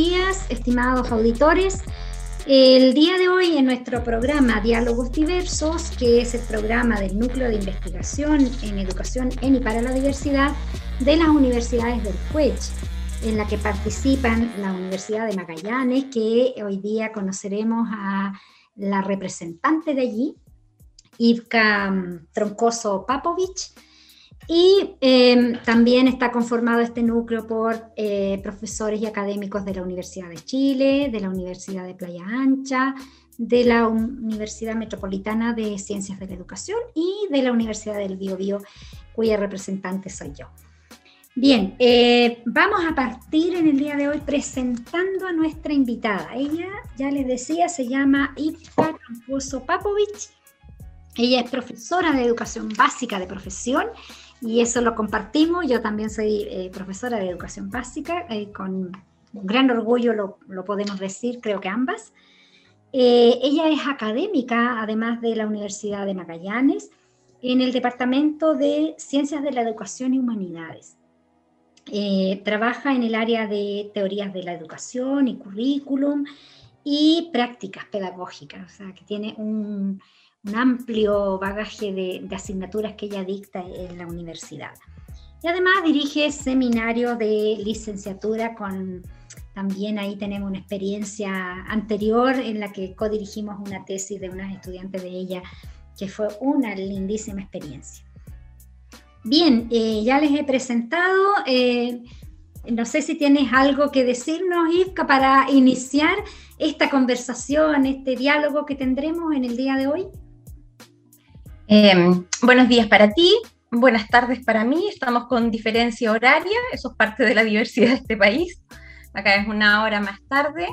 días, estimados auditores. El día de hoy en nuestro programa Diálogos Diversos, que es el programa del Núcleo de Investigación en Educación en y para la Diversidad de las universidades del CUECH, en la que participan la Universidad de Magallanes, que hoy día conoceremos a la representante de allí, Ivka mm, Troncoso Papovich, y em, también está conformado este núcleo por eh, profesores y académicos de la Universidad de Chile, de la Universidad de Playa Ancha, de la Universidad Metropolitana de Ciencias de la Educación y de la Universidad del Biobío, cuya representante soy yo. Bien, eh, vamos a partir en el día de hoy presentando a nuestra invitada. Ella, ya les decía, se llama Ivka Camposo Papovich. Ella es profesora de educación básica de profesión y eso lo compartimos. Yo también soy eh, profesora de educación básica, eh, con gran orgullo lo, lo, podemos decir, creo que ambas. Eh, ella es académica, además de la Universidad de Magallanes, en el Departamento de Ciencias de la Educación y Humanidades. trabaja en el área de teorías de la educación y currículum y prácticas pedagógicas, o sea, que tiene un, un amplio bagaje de, asignaturas que ella dicta en la universidad. Y además dirige seminarios de licenciatura con, también ahí tenemos una experiencia anterior en la que codirigimos una tesis de unas estudiantes de ella, que fue una lindísima experiencia. Bien, eh, ya les he presentado, eh, no sé si tienes algo que decirnos, Ivka, para iniciar esta conversación, este diálogo que tendremos en el día de hoy. Em, buenos días para ti, buenas tardes para mí. Estamos con diferencia horaria, eso es parte de la diversidad de este país. Acá es una hora más tarde.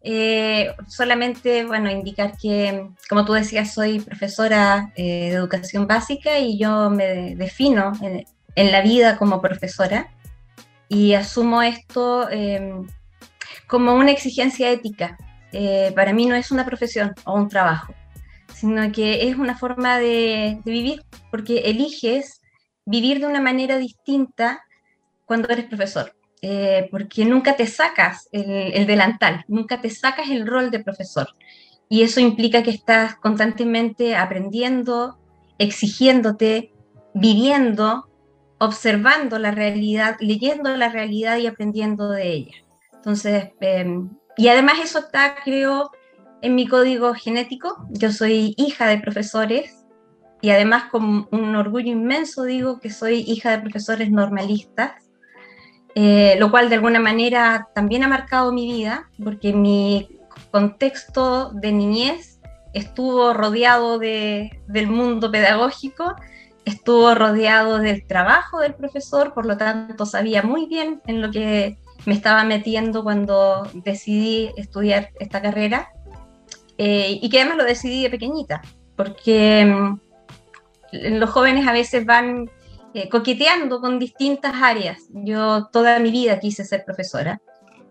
Eh, solamente, bueno, indicar que, como tú decías, soy profesora eh, de educación básica y yo me defino en, la vida como profesora y asumo esto em, como una exigencia ética. Eh, para mí no es una profesión o un trabajo, sino que es una forma de, vivir, porque eliges vivir de una manera distinta cuando eres profesor, eh, porque nunca te sacas el, delantal, nunca te sacas el rol de profesor. Y eso implica que estás constantemente aprendiendo, exigiéndote, viviendo, observando la realidad, leyendo la realidad y aprendiendo de ella. Entonces, em, y además eso está, creo, en mi código genético. Yo soy hija de profesores y además con un orgullo inmenso digo que soy hija de profesores normalistas, eh, lo cual de alguna manera también ha marcado mi vida, porque mi contexto de niñez estuvo rodeado de, del mundo pedagógico, estuvo rodeado del trabajo del profesor, por lo tanto sabía muy bien en lo que me estaba metiendo cuando decidí estudiar esta carrera. Eh, y que además lo decidí de pequeñita, porque mm, los jóvenes a veces van eh, coqueteando con distintas áreas. Yo toda mi vida quise ser profesora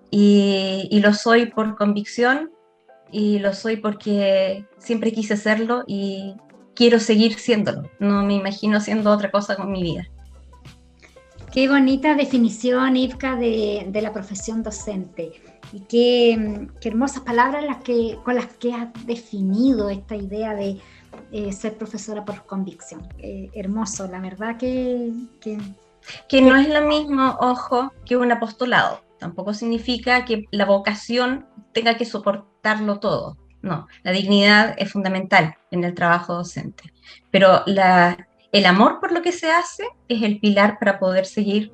y, y, lo soy por convicción y lo soy porque siempre quise serlo y quiero seguir siéndolo. No me imagino haciendo otra cosa con mi vida. Qué bonita definición, Ivka, de, de la profesión docente. Y qué, hermosas palabras las que, con las que has definido esta idea de eh, ser profesora por convicción. hermoso, la verdad que, que... Que no es lo mismo, ojo, que un apostolado. Tampoco significa que la vocación tenga que soportarlo todo. No, la dignidad es fundamental en el trabajo docente. Pero la, el amor por lo que se hace es el pilar para poder seguir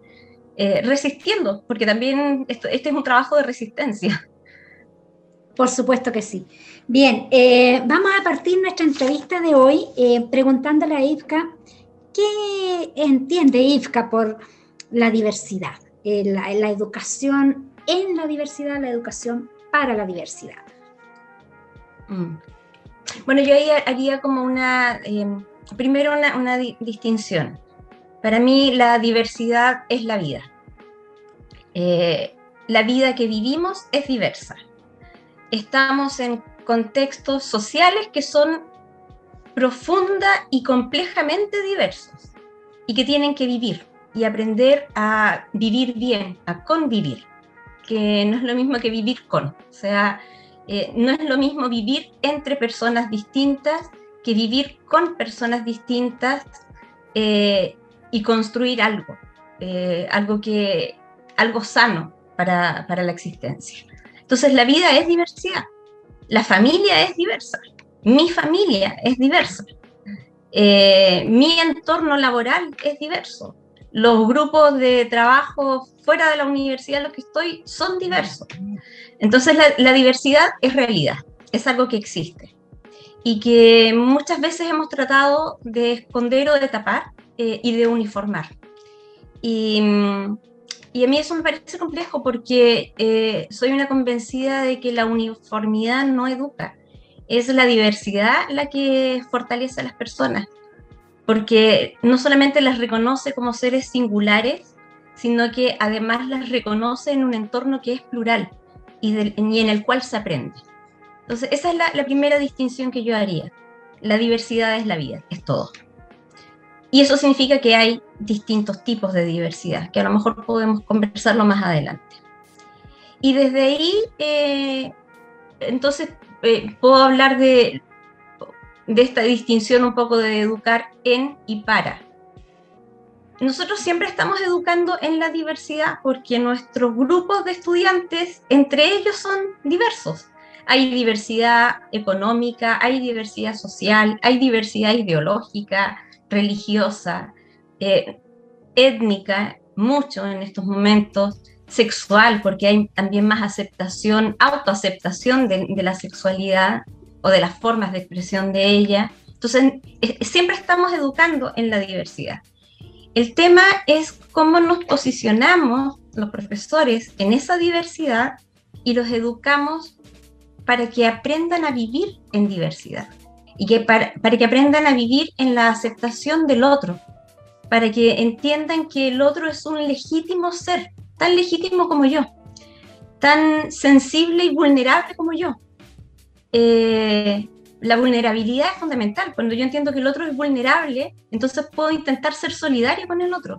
eh, resistiendo, porque también esto, este es un trabajo de resistencia. Por supuesto que sí. Bien, eh, vamos a partir nuestra entrevista de hoy eh, preguntándole a Ivka, ¿qué entiende Ivka por la diversidad? La, la, educación en la diversidad, la educación para la diversidad. Mm. Bueno, yo haría como una, primero una, distinción. Para mí la diversidad es la vida. Eh, la vida que vivimos es diversa. Estamos en contextos sociales que son profunda y complejamente diversos y que tienen que vivir y aprender a vivir bien, a convivir. que no es lo mismo que vivir con. O sea, eh, no es lo mismo vivir entre personas distintas que vivir con personas distintas eh, y construir algo, eh, algo, que, algo sano para, para la existencia. Entonces la vida es diversidad, la familia es diversa, mi familia es diversa, mi entorno laboral es diverso, los grupos de trabajo fuera de la universidad en los que estoy son diversos. Entonces la, diversidad es realidad, es algo que existe y que muchas veces hemos tratado de esconder o de tapar eh, y de uniformar. Y, a mí eso me parece complejo porque eh, soy una convencida de que la uniformidad no educa, es la diversidad la que fortalece a las personas porque no solamente las reconoce como seres singulares, sino que además las reconoce en un entorno que es plural y, en el cual se aprende. Entonces, esa es la, primera distinción que yo haría. La diversidad es la vida, es todo. Y eso significa que hay distintos tipos de diversidad, que a lo mejor podemos conversarlo más adelante. Y desde ahí, eh, entonces, eh, puedo hablar de de esta distinción un poco de educar en y para. Nosotros siempre estamos educando en la diversidad porque nuestros grupos de estudiantes, entre ellos, son diversos. Hay diversidad económica, hay diversidad social, hay diversidad ideológica, religiosa, eh, étnica, mucho en estos momentos, sexual, porque hay también más aceptación, autoaceptación de, de la sexualidad o de las formas de expresión de ella. Entonces, siempre estamos educando en la diversidad. El tema es cómo nos posicionamos los profesores en esa diversidad y los educamos para que aprendan a vivir en diversidad y que para, para, que aprendan a vivir en la aceptación del otro, para que entiendan que el otro es un legítimo ser, tan legítimo como yo, tan sensible y vulnerable como yo, eh, la vulnerabilidad es fundamental. Cuando yo entiendo que el otro es vulnerable, entonces puedo intentar ser solidaria con el otro,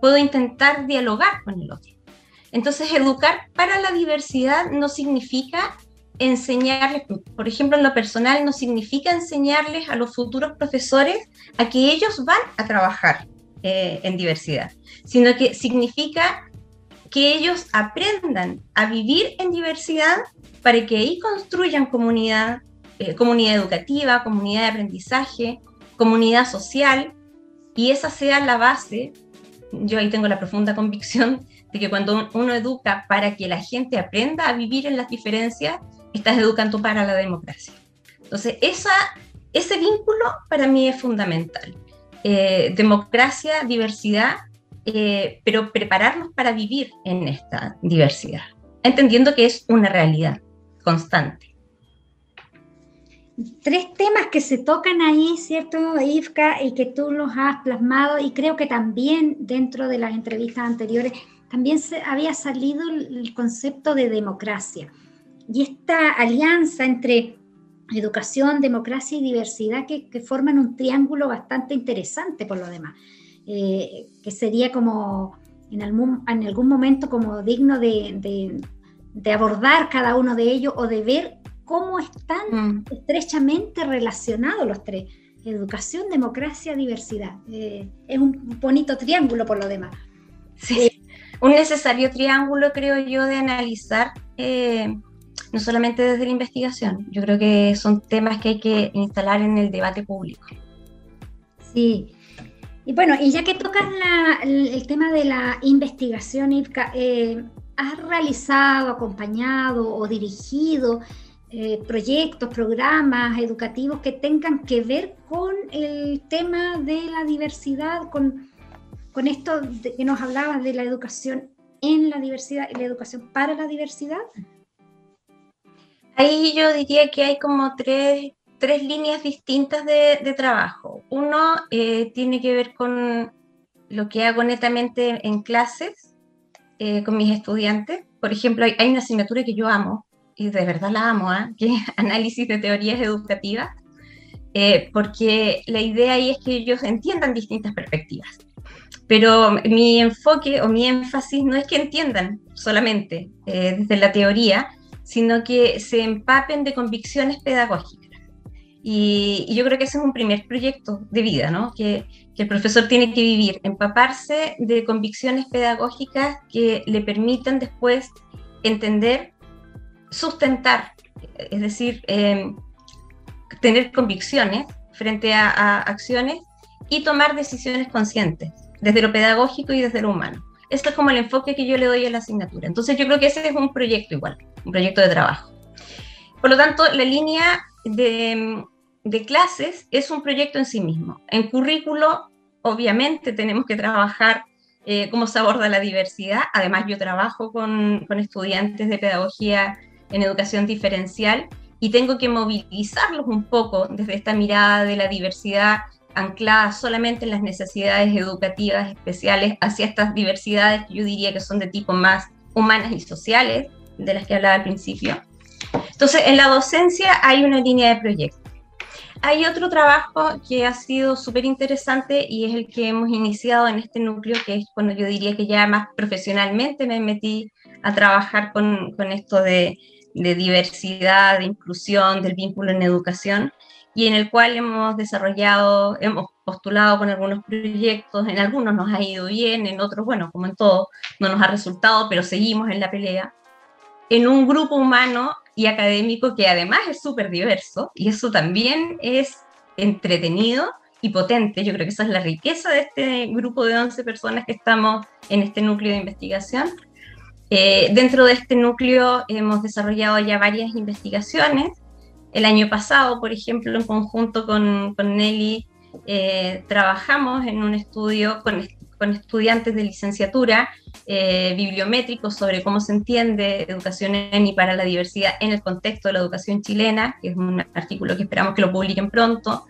puedo intentar dialogar con el otro. Entonces, educar para la diversidad no significa enseñarles, por ejemplo, en lo personal, no significa enseñarles a los futuros profesores a que ellos van a trabajar eh, en diversidad, sino que significa que ellos aprendan a vivir en diversidad para que ahí construyan comunidad, eh, comunidad educativa, comunidad de aprendizaje, comunidad social, y esa sea la base. Yo ahí tengo la profunda convicción de que cuando uno educa para que la gente aprenda a vivir en las diferencias, estás educando para la democracia. Entonces, ese vínculo para mí es fundamental. Eh, democracia, diversidad, eh, pero prepararnos para vivir en esta diversidad, entendiendo que es una realidad constante. Tres temas que se tocan ahí, ¿cierto, Ivka? Y que tú los has plasmado y creo que también dentro de las entrevistas anteriores también se había salido el concepto de democracia. Y esta alianza entre educación, democracia y diversidad que, forman un triángulo bastante interesante por lo demás, eh, que sería como en algún, en algún momento como digno de, de abordar cada uno de ellos o de ver cómo están mm. estrechamente relacionados los tres. Educación, democracia, diversidad. Eh, es un bonito triángulo por lo demás. Sí, eh, un necesario triángulo, creo yo, de analizar, eh, no solamente desde la investigación, yo creo que son temas que hay que instalar en el debate público. Sí. Y bueno, y ya que tocas el, tema de la investigación, Ivka, has realizado, acompañado o dirigido eh, proyectos, programas educativos que tengan que ver con el tema de la diversidad, con, con esto que nos hablabas de la educación en la diversidad y la educación para la diversidad? Ahí yo diría que hay como tres, tres líneas distintas de, de trabajo. Uno eh, tiene que ver con lo que hago netamente en clases, eh, con mis estudiantes. Por ejemplo, hay, una asignatura que yo amo, y de verdad la amo, ¿eh? que es análisis de teorías educativas, eh, porque la idea ahí es que ellos entiendan distintas perspectivas. Pero mi enfoque o mi énfasis no es que entiendan solamente eh, desde la teoría, sino que se empapen de convicciones pedagógicas. Y, yo creo que ese es un primer proyecto de vida, ¿no? Que, el profesor tiene que vivir, empaparse de convicciones pedagógicas que le permitan después entender, sustentar, es decir, em, tener convicciones frente a, a acciones y tomar decisiones conscientes, desde lo pedagógico y desde lo humano. Esto es como el enfoque que yo le doy a la asignatura. Entonces yo creo que ese es un proyecto igual, un proyecto de trabajo. Por lo tanto, la línea de, de clases es un proyecto en sí mismo. En currículo, obviamente, tenemos que trabajar eh, cómo se aborda la diversidad. Además, yo trabajo con, con, estudiantes de pedagogía en educación diferencial y tengo que movilizarlos un poco desde esta mirada de la diversidad anclada solamente en las necesidades educativas especiales hacia estas diversidades que yo diría que son de tipo más humanas y sociales, de las que hablaba al principio. Entonces, en la docencia hay una línea de proyecto hay otro trabajo que ha sido súper interesante y es el que hemos iniciado en este núcleo, que es cuando yo diría que ya más profesionalmente me metí a trabajar con, con esto de, diversidad, de inclusión, del vínculo en educación, y en el cual hemos desarrollado, hemos postulado con algunos proyectos, en algunos nos ha ido bien, en otros, bueno, como en todo, no nos ha resultado, pero seguimos en la pelea, en un grupo humano y académico que además es súper diverso y eso también es entretenido y potente. Yo creo que esa es la riqueza de este grupo de 11 personas que estamos en este núcleo de investigación. Eh, dentro de este núcleo hemos desarrollado ya varias investigaciones. El año pasado, por ejemplo, en conjunto con, con Nelly, eh, trabajamos en un estudio con, con estudiantes de licenciatura eh, bibliométricos sobre cómo se entiende educación en y para la diversidad en el contexto de la educación chilena, que es un artículo que esperamos que lo publiquen pronto.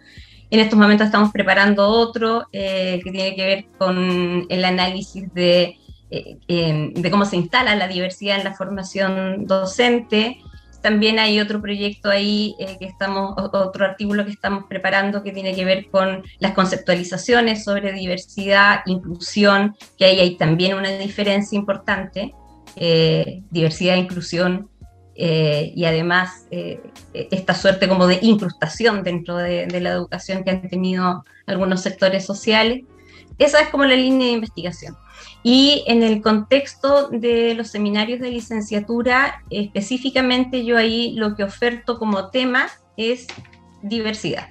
En estos momentos estamos preparando otro eh, que tiene que ver con el análisis de, eh, de cómo se instala la diversidad en la formación docente. También hay otro proyecto ahí eh, que estamos, otro artículo que estamos preparando que tiene que ver con las conceptualizaciones sobre diversidad, inclusión, que ahí hay también una diferencia importante, eh, diversidad, inclusión eh, y además esta suerte como de incrustación dentro de, de la educación que han tenido algunos sectores sociales. Esa es como la línea de investigación. Y en el contexto de los seminarios de licenciatura, específicamente yo ahí lo que oferto como tema es diversidad.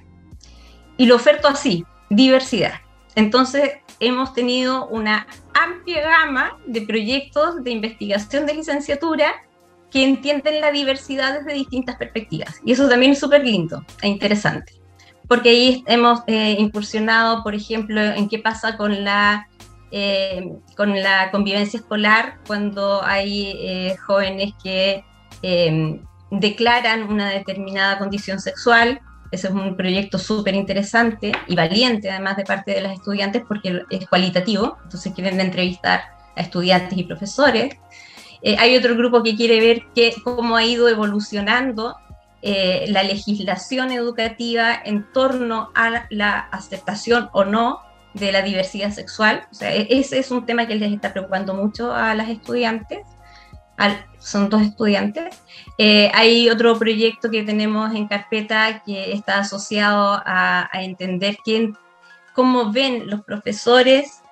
Y lo oferto así, diversidad. Entonces, hemos tenido una amplia gama de proyectos de investigación de licenciatura que entienden la diversidad desde distintas perspectivas. Y eso también es súper lindo e interesante. Porque ahí hemos eh, incursionado, por ejemplo, en qué pasa con la eh, con la convivencia escolar cuando hay eh, jóvenes que em, declaran una determinada condición sexual. Ese es un proyecto súper interesante y valiente además de parte de las estudiantes porque es cualitativo, entonces quieren entrevistar a estudiantes y profesores. Eh, hay otro grupo que quiere ver que, cómo ha ido evolucionando la legislación educativa en torno a la aceptación o no de la diversidad sexual. O sea, e-, ese es un tema que les está preocupando mucho a las estudiantes. son dos estudiantes. Eh, hay otro proyecto que tenemos en carpeta que está asociado a, entender quién, cómo ven los profesores,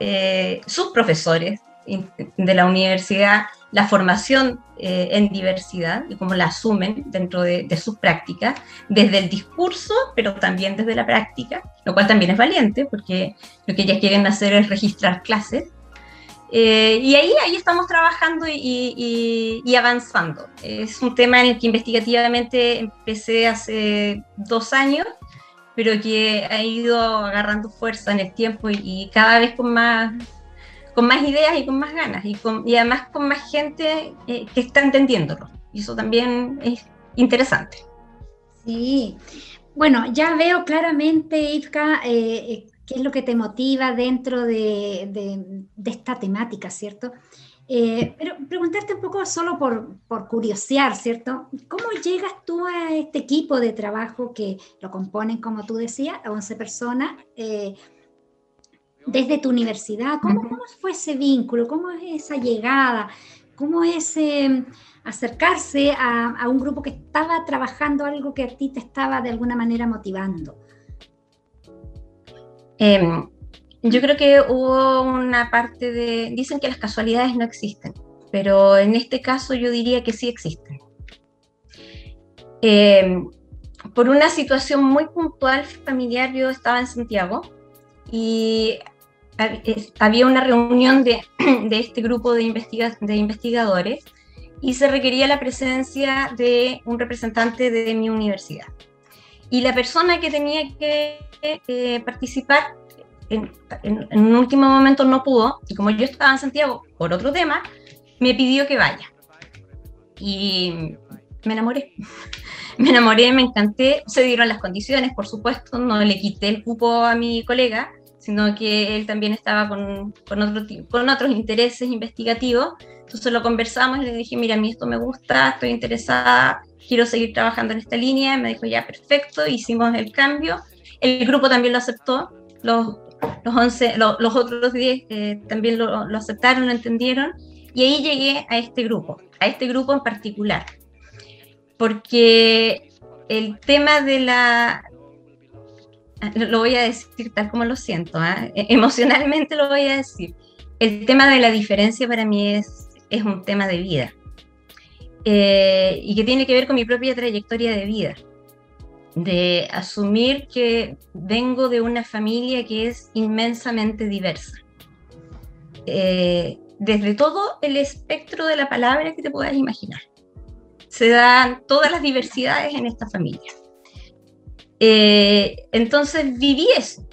eh, sus profesores de la universidad, la formación eh, en diversidad y cómo la asumen dentro de, sus prácticas, desde el discurso, pero también desde la práctica, lo cual también es valiente, porque lo que ellas quieren hacer es registrar clases. Eh, y ahí, ahí estamos trabajando y, avanzando. Es un tema en el que investigativamente empecé hace dos años, pero que ha ido agarrando fuerza en el tiempo y cada vez con más con más ideas y con más ganas y, además con más gente eh, que está entendiéndolo. Y eso también es interesante. Sí, bueno, ya veo claramente, Ivka, eh, eh, qué es lo que te motiva dentro de, de, esta temática, ¿cierto? pero preguntarte un poco solo por, por curiosear, ¿cierto? ¿Cómo llegas tú a este equipo de trabajo que lo componen, como tú decías, 11 personas? Desde tu universidad, ¿cómo, fue ese vínculo? ¿Cómo es esa llegada? ¿Cómo es em, acercarse a, un grupo que estaba trabajando algo que a ti te estaba de alguna manera motivando? Em, yo creo que hubo una parte de... Dicen que las casualidades no existen, pero en este caso yo diría que sí existen. Em, por una situación muy puntual familiar, yo estaba en Santiago y había una reunión de, este grupo de, investigadores y se requería la presencia de un representante de mi universidad. Y la persona que tenía que eh, participar en, un último momento no pudo, y como yo estaba en Santiago por otro tema, me pidió que vaya. Y me enamoré. me enamoré, me encanté, se dieron las condiciones, por supuesto, no le quité el cupo a mi colega, sino que él también estaba con, con, otro, con otros intereses investigativos. Entonces lo conversamos y le dije, mira, a mí esto me gusta, estoy interesada, quiero seguir trabajando en esta línea. Me dijo, ya, perfecto, hicimos el cambio. El grupo también lo aceptó, los, los, 11, los, otros 10 eh, también lo, lo aceptaron, lo entendieron. Y ahí llegué a este grupo, a este grupo en particular. Porque el tema de la, lo voy a decir tal como lo siento, ¿ah? e-, emocionalmente lo voy a decir. El tema de la diferencia para mí es, es un tema de vida eh, y que tiene que ver con mi propia trayectoria de vida, de asumir que vengo de una familia que es inmensamente diversa. Eh, desde todo el espectro de la palabra que te puedas imaginar. Se dan todas las diversidades en esta familia. Eh, entonces viví eso.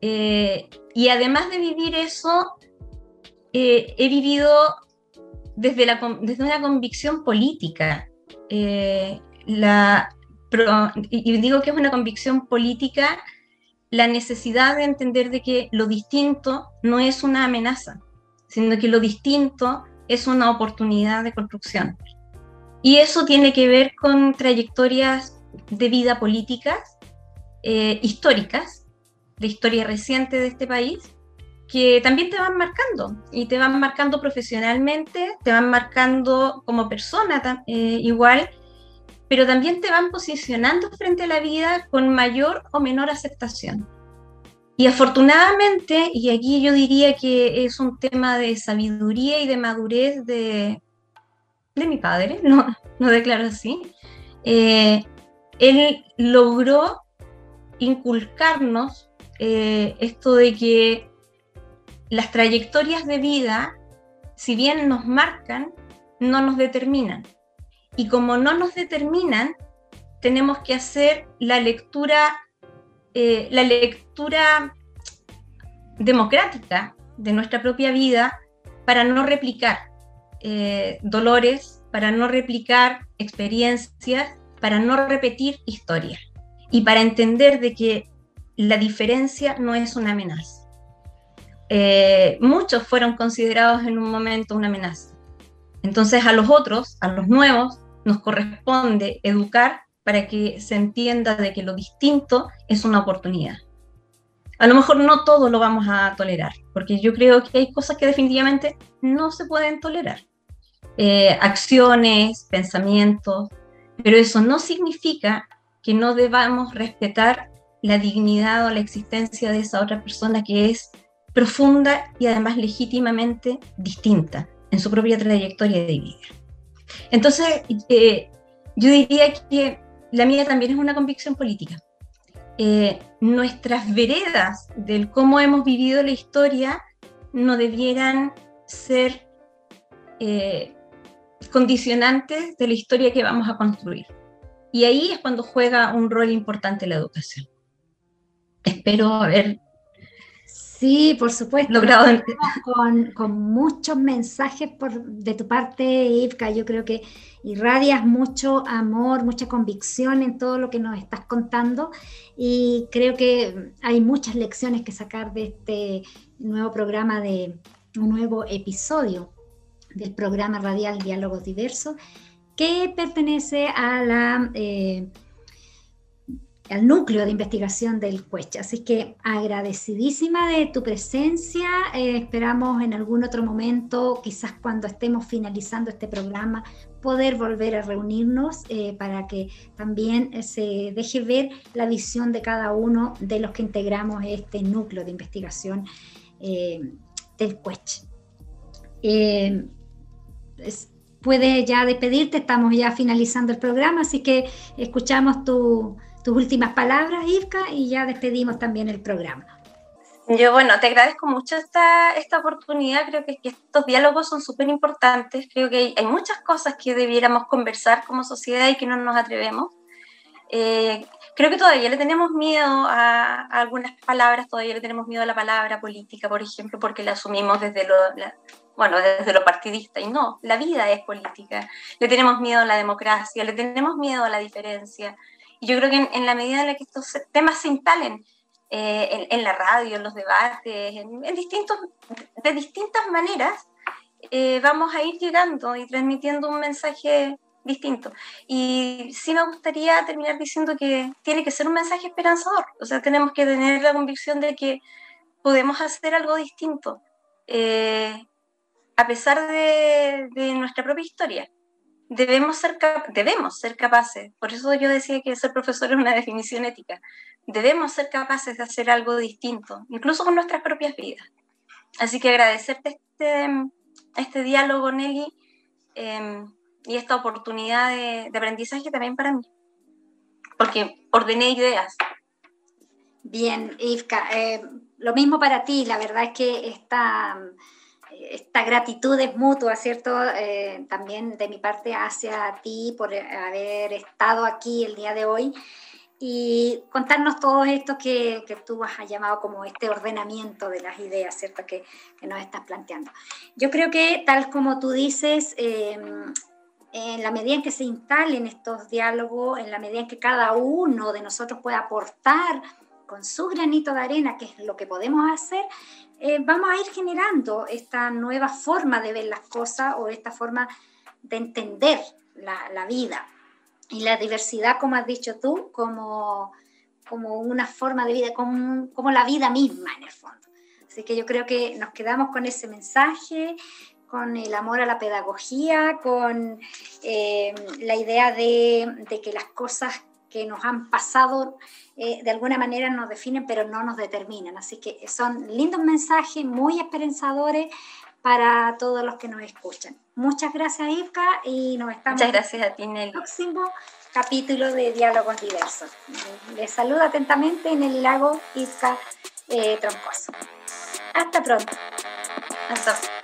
Eh, y además de vivir eso, eh, he vivido desde, la, desde una convicción política. Y digo que es una convicción política la necesidad de entender de que lo distinto no es una amenaza, sino que lo distinto es una oportunidad de construcción. Y eso tiene que ver con trayectorias de vida políticas eh, históricas, de historia reciente de este país, que también te van marcando y te van marcando profesionalmente, te van marcando como persona eh, igual, pero también te van posicionando frente a la vida con mayor o menor aceptación. Y afortunadamente, y aquí yo diría que es un tema de sabiduría y de madurez de, de mi padre, no, no declaro así, eh, él logró inculcarnos eh, esto de que las trayectorias de vida, si bien nos marcan, no nos determinan. Y como no nos determinan, tenemos que hacer la lectura, eh, la lectura democrática de nuestra propia vida para no replicar eh, dolores, para no replicar experiencias, para no repetir historias y para entender de que la diferencia no es una amenaza. Eh, muchos fueron considerados en un momento una amenaza. Entonces a los otros, a los nuevos, nos corresponde educar para que se entienda de que lo distinto es una oportunidad. A lo mejor no todo lo vamos a tolerar, porque yo creo que hay cosas que definitivamente no se pueden tolerar. Eh, acciones, pensamientos, pero eso no significa que no debamos respetar la dignidad o la existencia de esa otra persona que es profunda y además legítimamente distinta en su propia trayectoria de vida. Entonces, eh, yo diría que la mía también es una convicción política. Eh, nuestras veredas del cómo hemos vivido la historia no debieran ser eh, condicionantes de la historia que vamos a construir. Y ahí es cuando juega un rol importante la educación. Espero haber Sí, por supuesto. Logrado con, con, muchos mensajes por, de tu parte, Ivka. Yo creo que irradias mucho amor, mucha convicción en todo lo que nos estás contando y creo que hay muchas lecciones que sacar de este nuevo programa, de un nuevo episodio del programa radial Diálogos Diversos que pertenece eh, al núcleo de investigación del CUECH. Así que agradecidísima de tu presencia. Eh, esperamos en algún otro momento, quizás cuando estemos finalizando este programa, poder volver a reunirnos eh, para que también se deje ver la visión de cada uno de los que integramos este núcleo de investigación del CUECH. Puedes ya despedirte, estamos ya finalizando el programa, así que escuchamos tu tus últimas palabras, Irka, y ya despedimos también el programa. Yo, bueno, te agradezco mucho esta, esta oportunidad. Creo que, estos diálogos son súper importantes. Creo que hay, muchas cosas que debiéramos conversar como sociedad y que no nos atrevemos. Eh, creo que todavía le tenemos miedo a, algunas palabras, todavía le tenemos miedo a la palabra política, por ejemplo, porque la asumimos desde lo, bueno, desde lo partidista. Y no, la vida es política. Le tenemos miedo a la democracia, le tenemos miedo a la diferencia. Y yo creo que en, la medida en la que estos temas se instalen eh, en, la radio, en los debates, en, distintos, de distintas maneras, eh, vamos a ir llegando y transmitiendo un mensaje distinto. Y sí me gustaría terminar diciendo que tiene que ser un mensaje esperanzador. O sea, tenemos que tener la convicción de que podemos hacer algo distinto, eh, a pesar de, nuestra propia historia debemos ser, debemos ser capaces, por eso yo decía que ser profesor es una definición ética, debemos ser capaces de hacer algo distinto, incluso con nuestras propias vidas. Así que agradecerte este, este diálogo, Nelly, em, y esta oportunidad de, aprendizaje también para mí, porque ordené ideas. Bien, Ivka, eh, lo mismo para ti, la verdad es que esta esta gratitud es mutua, ¿cierto? Eh, también de mi parte hacia ti por haber estado aquí el día de hoy y contarnos todo esto que, que tú has llamado como este ordenamiento de las ideas, ¿cierto? Que, que nos estás planteando. Yo creo que tal como tú dices, em, en la medida en que se instalen estos diálogos, en la medida en que cada uno de nosotros pueda aportar con su granito de arena, que es lo que podemos hacer, eh, vamos a ir generando esta nueva forma de ver las cosas o esta forma de entender la, vida y la diversidad, como has dicho tú, como, como una forma de vida, como, como la vida misma en el fondo. Así que yo creo que nos quedamos con ese mensaje, con el amor a la pedagogía, con eh, la idea de, de, que las cosas que nos han pasado eh, de alguna manera nos definen, pero no nos determinan. Así que son lindos mensajes, muy esperanzadores para todos los que nos escuchan. Muchas gracias, Ivka, y nos estamos Muchas gracias a ti, En el próximo capítulo de Diálogos Diversos. Les saludo atentamente en el lago Ivka eh, Troncoso. Hasta pronto. Hasta